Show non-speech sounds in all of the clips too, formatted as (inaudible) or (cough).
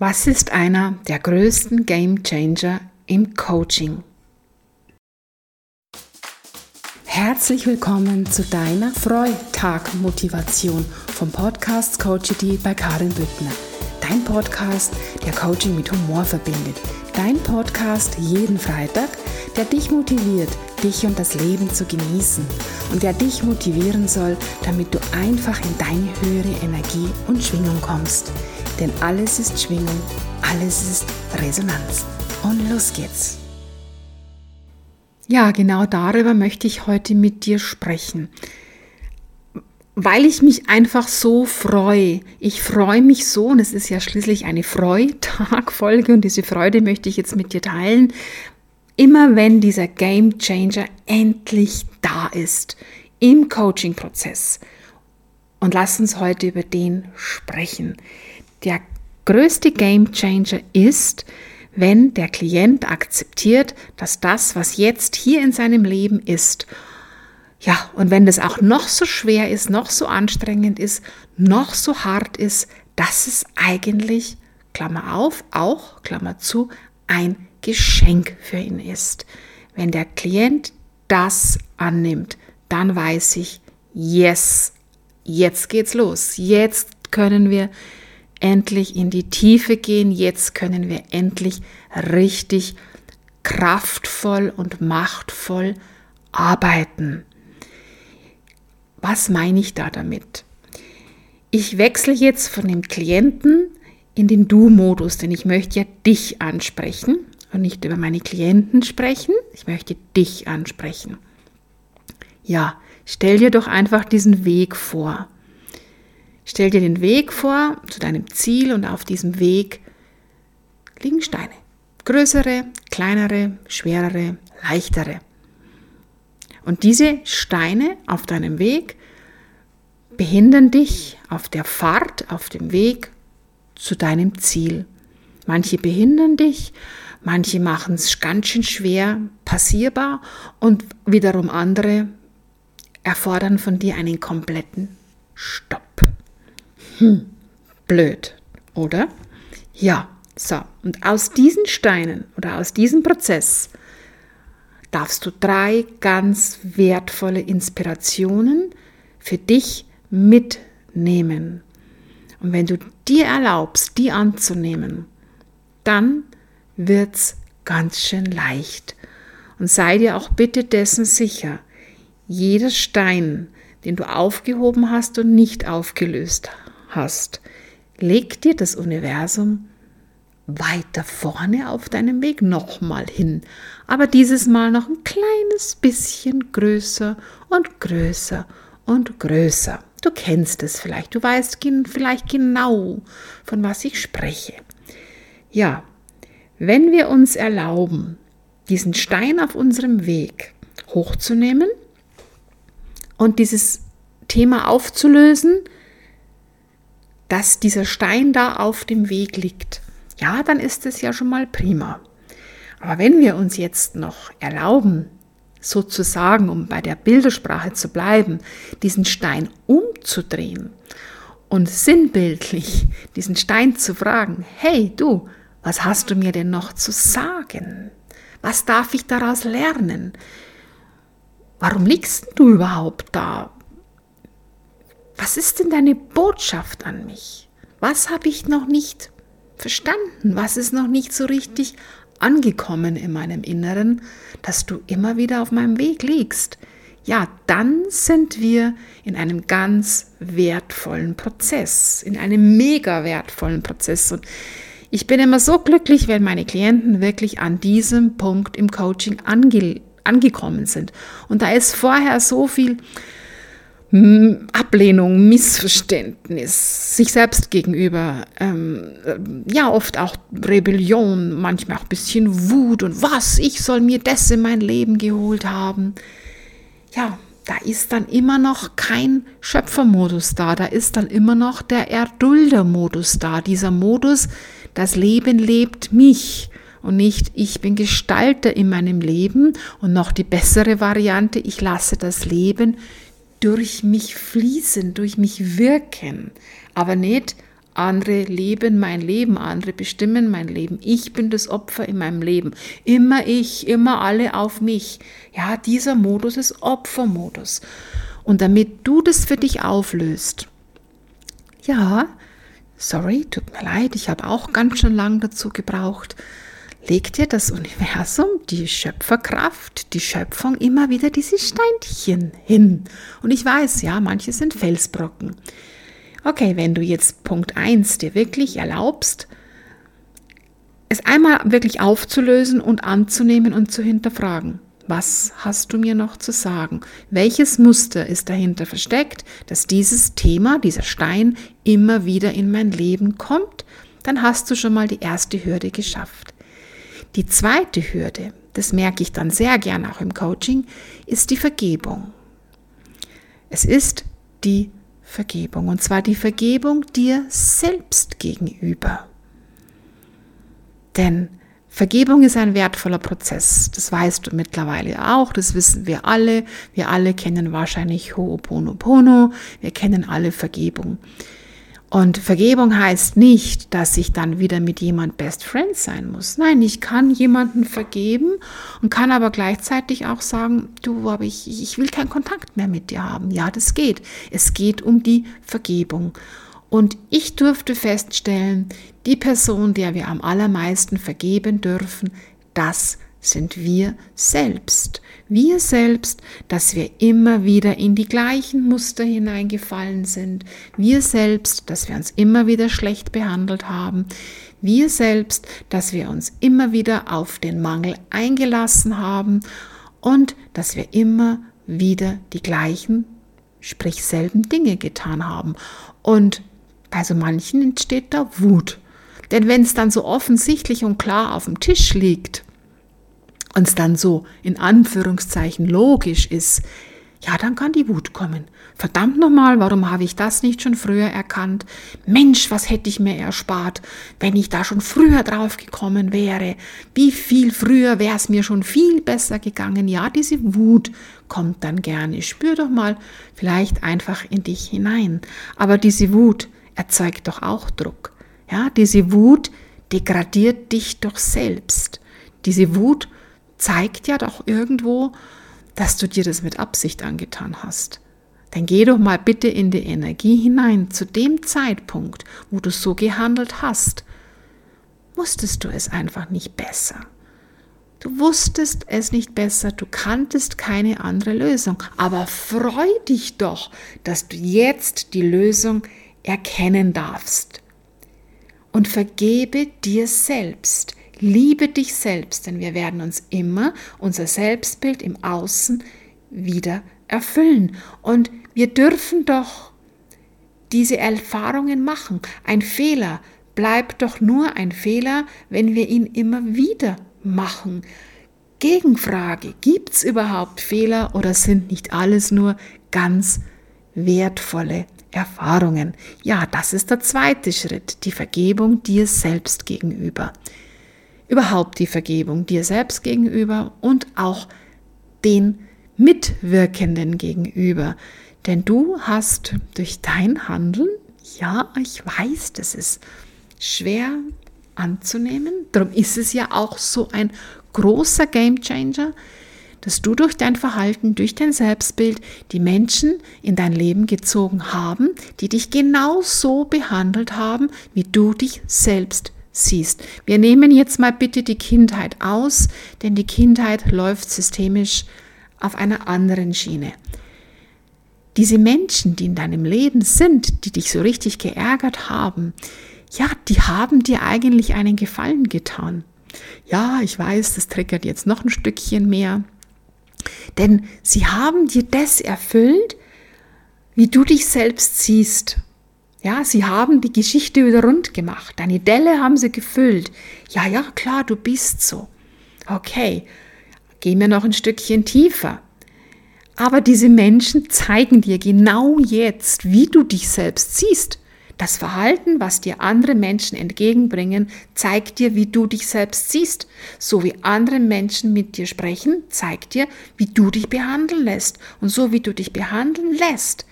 Was ist einer der größten Game Changer im Coaching? Herzlich willkommen zu deiner Freitag-Motivation vom Podcast Coachity bei Karin Büttner. Dein Podcast, der Coaching mit Humor verbindet. Dein Podcast jeden Freitag, der dich motiviert, dich und das Leben zu genießen und der dich motivieren soll, damit du einfach in deine höhere Energie und Schwingung kommst. Denn alles ist Schwingung, alles ist Resonanz. Und los geht's. Ja, genau darüber möchte ich heute mit dir sprechen. Weil ich mich einfach so freue. Ich freue mich so, und es ist ja schließlich eine Freitagfolge, und diese Freude möchte ich jetzt mit dir teilen. Immer wenn dieser Game Changer endlich da ist im Coaching-Prozess. Und lass uns heute über den sprechen. Der größte Game Changer ist, wenn der Klient akzeptiert, dass das, was jetzt hier in seinem Leben ist, ja, und wenn das auch noch so schwer ist, noch so anstrengend ist, noch so hart ist, dass es eigentlich, Klammer auf, auch, Klammer zu, ein Geschenk für ihn ist. Wenn der Klient das annimmt, dann weiß ich, yes, jetzt geht's los. Jetzt können wir endlich in die Tiefe gehen. Jetzt können wir endlich richtig kraftvoll und machtvoll arbeiten. Was meine ich da damit? Ich wechsle jetzt von dem Klienten in den Du-Modus, denn ich möchte ja dich ansprechen und nicht über meine Klienten sprechen. Ich möchte dich ansprechen. Ja, stell dir doch einfach diesen Weg vor. Stell dir den Weg vor zu deinem Ziel und auf diesem Weg liegen Steine. Größere, kleinere, schwerere, leichtere. Und diese Steine auf deinem Weg behindern dich auf der Fahrt, auf dem Weg zu deinem Ziel. Manche behindern dich, manche machen es ganz schön schwer passierbar und wiederum andere erfordern von dir einen kompletten Stopp. Hm, blöd, oder? Ja, so. Und aus diesen Steinen oder aus diesem Prozess darfst du drei ganz wertvolle Inspirationen für dich mitnehmen. Und wenn du dir erlaubst, die anzunehmen, dann wird es ganz schön leicht. Und sei dir auch bitte dessen sicher, jeder Stein, den du aufgehoben hast und nicht aufgelöst hast, leg dir das Universum weiter vorne auf deinem Weg nochmal hin, aber dieses Mal noch ein kleines bisschen größer und größer und größer. Du kennst es vielleicht, du weißt vielleicht genau, von was ich spreche. Ja, wenn wir uns erlauben, diesen Stein auf unserem Weg hochzunehmen und dieses Thema aufzulösen, dass dieser Stein da auf dem Weg liegt, ja, dann ist es ja schon mal prima. Aber wenn wir uns jetzt noch erlauben, sozusagen, um bei der Bildersprache zu bleiben, diesen Stein umzudrehen und sinnbildlich diesen Stein zu fragen, hey du, was hast du mir denn noch zu sagen? Was darf ich daraus lernen? Warum liegst du überhaupt da? Was ist denn deine Botschaft an mich? Was habe ich noch nicht verstanden? Was ist noch nicht so richtig angekommen in meinem Inneren, dass du immer wieder auf meinem Weg liegst? Ja, dann sind wir in einem ganz wertvollen Prozess, in einem mega wertvollen Prozess. Und ich bin immer so glücklich, wenn meine Klienten wirklich an diesem Punkt im Coaching ange angekommen sind. Und da ist vorher so viel Ablehnung, Missverständnis sich selbst gegenüber, ähm, ja oft auch Rebellion, manchmal auch ein bisschen Wut und was, ich soll mir das in mein Leben geholt haben. Ja, da ist dann immer noch kein Schöpfermodus da, da ist dann immer noch der Erduldermodus da, dieser Modus, das Leben lebt mich und nicht ich bin Gestalter in meinem Leben und noch die bessere Variante, ich lasse das Leben durch mich fließen, durch mich wirken, aber nicht andere leben mein Leben, andere bestimmen mein Leben. Ich bin das Opfer in meinem Leben. Immer ich, immer alle auf mich. Ja, dieser Modus ist Opfermodus. Und damit du das für dich auflöst, ja, sorry, tut mir leid, ich habe auch ganz schön lang dazu gebraucht, leg dir das Universum, die Schöpferkraft, die Schöpfung immer wieder diese Steinchen hin. Und ich weiß, ja, manche sind Felsbrocken. Okay, wenn du jetzt Punkt 1 dir wirklich erlaubst, es einmal wirklich aufzulösen und anzunehmen und zu hinterfragen. Was hast du mir noch zu sagen? Welches Muster ist dahinter versteckt, dass dieses Thema, dieser Stein immer wieder in mein Leben kommt? Dann hast du schon mal die erste Hürde geschafft. Die zweite Hürde, das merke ich dann sehr gern auch im Coaching, ist die Vergebung. Es ist die Vergebung und zwar die Vergebung dir selbst gegenüber. Denn Vergebung ist ein wertvoller Prozess. Das weißt du mittlerweile auch. Das wissen wir alle. Wir alle kennen wahrscheinlich Ho'oponopono. Wir kennen alle Vergebung. Und Vergebung heißt nicht, dass ich dann wieder mit jemand Best Friend sein muss. Nein, ich kann jemanden vergeben und kann aber gleichzeitig auch sagen, du, aber ich, ich will keinen Kontakt mehr mit dir haben. Ja, das geht. Es geht um die Vergebung. Und ich durfte feststellen, die Person, der wir am allermeisten vergeben dürfen, das sind wir selbst. Wir selbst, dass wir immer wieder in die gleichen Muster hineingefallen sind. Wir selbst, dass wir uns immer wieder schlecht behandelt haben. Wir selbst, dass wir uns immer wieder auf den Mangel eingelassen haben und dass wir immer wieder die gleichen, sprich selben Dinge getan haben. Und bei so manchen entsteht da Wut. Denn wenn es dann so offensichtlich und klar auf dem Tisch liegt, und es dann so in Anführungszeichen logisch ist, ja, dann kann die Wut kommen. Verdammt nochmal, warum habe ich das nicht schon früher erkannt? Mensch, was hätte ich mir erspart, wenn ich da schon früher drauf gekommen wäre? Wie viel früher wäre es mir schon viel besser gegangen? Ja, diese Wut kommt dann gerne. Spür doch mal vielleicht einfach in dich hinein. Aber diese Wut erzeugt doch auch Druck. Ja, diese Wut degradiert dich doch selbst. Diese Wut zeigt ja doch irgendwo, dass du dir das mit Absicht angetan hast. Dann geh doch mal bitte in die Energie hinein. Zu dem Zeitpunkt, wo du so gehandelt hast, wusstest du es einfach nicht besser. Du wusstest es nicht besser, du kanntest keine andere Lösung. Aber freu dich doch, dass du jetzt die Lösung erkennen darfst. Und vergebe dir selbst. Liebe dich selbst, denn wir werden uns immer unser Selbstbild im Außen wieder erfüllen. Und wir dürfen doch diese Erfahrungen machen. Ein Fehler bleibt doch nur ein Fehler, wenn wir ihn immer wieder machen. Gegenfrage, gibt es überhaupt Fehler oder sind nicht alles nur ganz wertvolle Erfahrungen? Ja, das ist der zweite Schritt, die Vergebung dir selbst gegenüber überhaupt die Vergebung dir selbst gegenüber und auch den Mitwirkenden gegenüber. Denn du hast durch dein Handeln, ja, ich weiß, das ist schwer anzunehmen, darum ist es ja auch so ein großer Gamechanger, dass du durch dein Verhalten, durch dein Selbstbild die Menschen in dein Leben gezogen haben, die dich genau so behandelt haben, wie du dich selbst siehst. Wir nehmen jetzt mal bitte die Kindheit aus, denn die Kindheit läuft systemisch auf einer anderen Schiene. Diese Menschen, die in deinem Leben sind, die dich so richtig geärgert haben, ja, die haben dir eigentlich einen Gefallen getan. Ja, ich weiß, das triggert jetzt noch ein Stückchen mehr. Denn sie haben dir das erfüllt, wie du dich selbst siehst. Ja, sie haben die Geschichte wieder rund gemacht. Deine Delle haben sie gefüllt. Ja, ja, klar, du bist so. Okay, gehen wir noch ein Stückchen tiefer. Aber diese Menschen zeigen dir genau jetzt, wie du dich selbst siehst. Das Verhalten, was dir andere Menschen entgegenbringen, zeigt dir, wie du dich selbst siehst. So wie andere Menschen mit dir sprechen, zeigt dir, wie du dich behandeln lässt. Und so wie du dich behandeln lässt,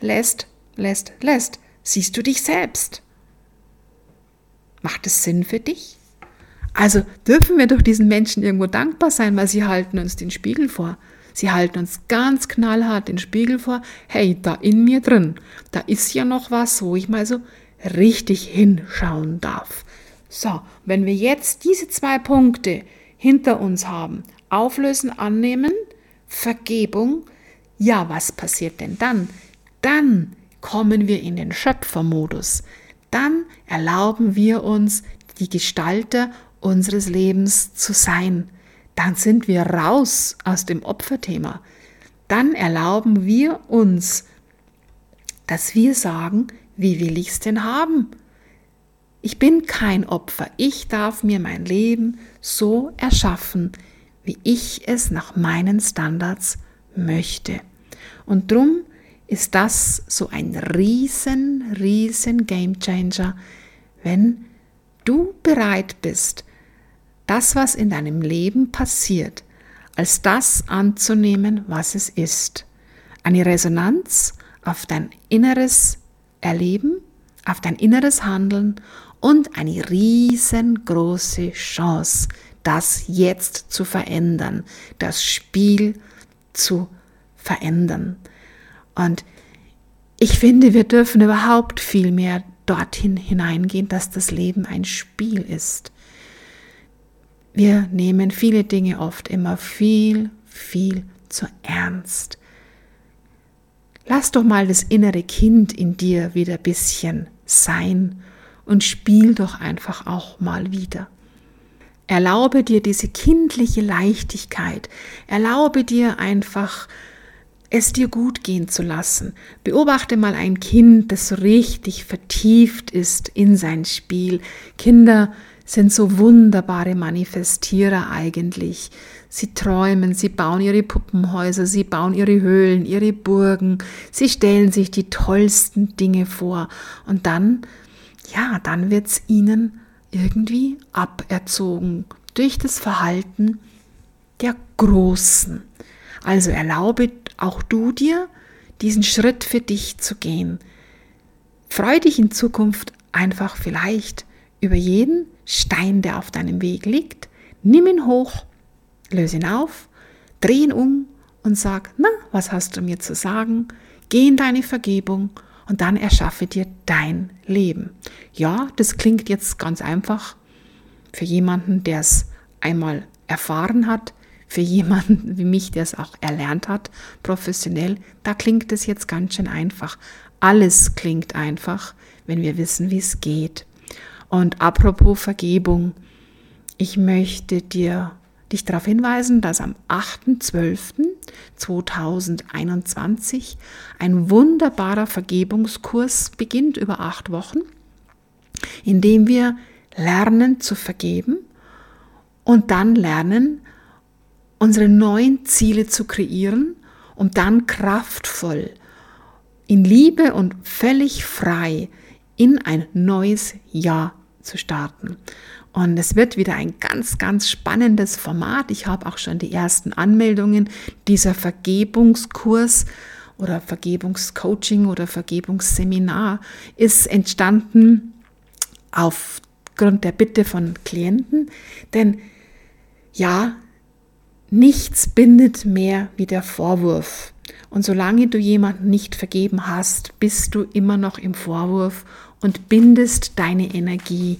lässt, lässt, lässt, siehst du dich selbst. Macht es Sinn für dich? Also dürfen wir doch diesen Menschen irgendwo dankbar sein, weil sie halten uns den Spiegel vor. Sie halten uns ganz knallhart den Spiegel vor. Hey, da in mir drin, da ist ja noch was, wo ich mal so richtig hinschauen darf. So, wenn wir jetzt diese zwei Punkte hinter uns haben, auflösen, annehmen, Vergebung, ja, was passiert denn dann? Dann kommen wir in den Schöpfermodus. Dann erlauben wir uns, die Gestalter unseres Lebens zu sein. Dann sind wir raus aus dem Opferthema. Dann erlauben wir uns, dass wir sagen, wie will ich es denn haben? Ich bin kein Opfer. Ich darf mir mein Leben so erschaffen, wie ich es nach meinen Standards möchte. Und drum ist das so ein riesen, riesen Game Changer, wenn du bereit bist, das, was in deinem Leben passiert, als das anzunehmen, was es ist. Eine Resonanz auf dein inneres Erleben, auf dein inneres Handeln und eine riesengroße Chance, das jetzt zu verändern, das Spiel zu verändern. Und ich finde, wir dürfen überhaupt viel mehr dorthin hineingehen, dass das Leben ein Spiel ist. Wir nehmen viele Dinge oft immer viel, viel zu ernst. Lass doch mal das innere Kind in dir wieder ein bisschen sein und spiel doch einfach auch mal wieder. Erlaube dir diese kindliche Leichtigkeit. Erlaube dir einfach, es dir gut gehen zu lassen. Beobachte mal ein Kind, das so richtig vertieft ist in sein Spiel. Kinder sind so wunderbare Manifestierer eigentlich. Sie träumen, sie bauen ihre Puppenhäuser, sie bauen ihre Höhlen, ihre Burgen, sie stellen sich die tollsten Dinge vor und dann, ja, dann wird's ihnen irgendwie aberzogen durch das Verhalten der Großen. Also erlaube auch du dir, diesen Schritt für dich zu gehen. Freu dich in Zukunft einfach vielleicht über jeden Stein, der auf deinem Weg liegt. Nimm ihn hoch, löse ihn auf, dreh ihn um und sag, na, was hast du mir zu sagen? Geh in deine Vergebung und dann erschaffe dir dein Leben. Ja, das klingt jetzt ganz einfach für jemanden, der es einmal erfahren hat, für jemanden (laughs) wie mich, der es auch erlernt hat, professionell, da klingt es jetzt ganz schön einfach. Alles klingt einfach, wenn wir wissen, wie es geht. Und apropos Vergebung, ich möchte dir dich darauf hinweisen, dass am 8.12.2021 ein wunderbarer Vergebungskurs beginnt über acht Wochen, in dem wir lernen zu vergeben und dann lernen, unsere neuen Ziele zu kreieren, um dann kraftvoll, in Liebe und völlig frei in ein neues Jahr zu starten. Und es wird wieder ein ganz, ganz spannendes Format. Ich habe auch schon die ersten Anmeldungen. Dieser Vergebungskurs oder Vergebungscoaching oder Vergebungsseminar ist entstanden aufgrund der Bitte von Klienten. Denn ja, nichts bindet mehr wie der Vorwurf. Und solange du jemanden nicht vergeben hast, bist du immer noch im Vorwurf und bindest deine Energie.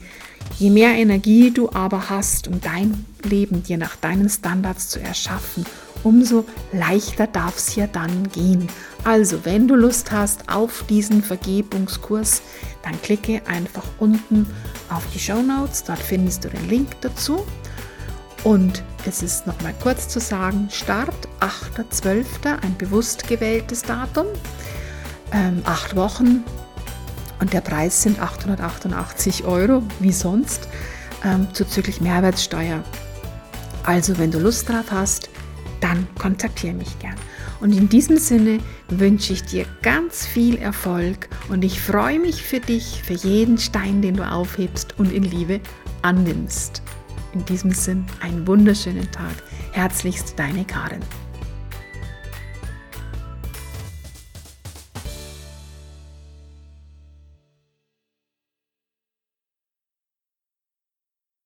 Je mehr Energie du aber hast, um dein Leben dir nach deinen Standards zu erschaffen, umso leichter darf es ja dann gehen. Also, wenn du Lust hast auf diesen Vergebungskurs, dann klicke einfach unten auf die Show Notes. Dort findest du den Link dazu. Und es ist nochmal kurz zu sagen, Start 8.12., ein bewusst gewähltes Datum, ähm, acht Wochen und der Preis sind 888 Euro, wie sonst, ähm, zuzüglich Mehrwertsteuer. Also wenn du Lust drauf hast, dann kontaktiere mich gern. Und in diesem Sinne wünsche ich dir ganz viel Erfolg und ich freue mich für dich, für jeden Stein, den du aufhebst und in Liebe annimmst. In diesem Sinn einen wunderschönen Tag. Herzlichst deine Karin.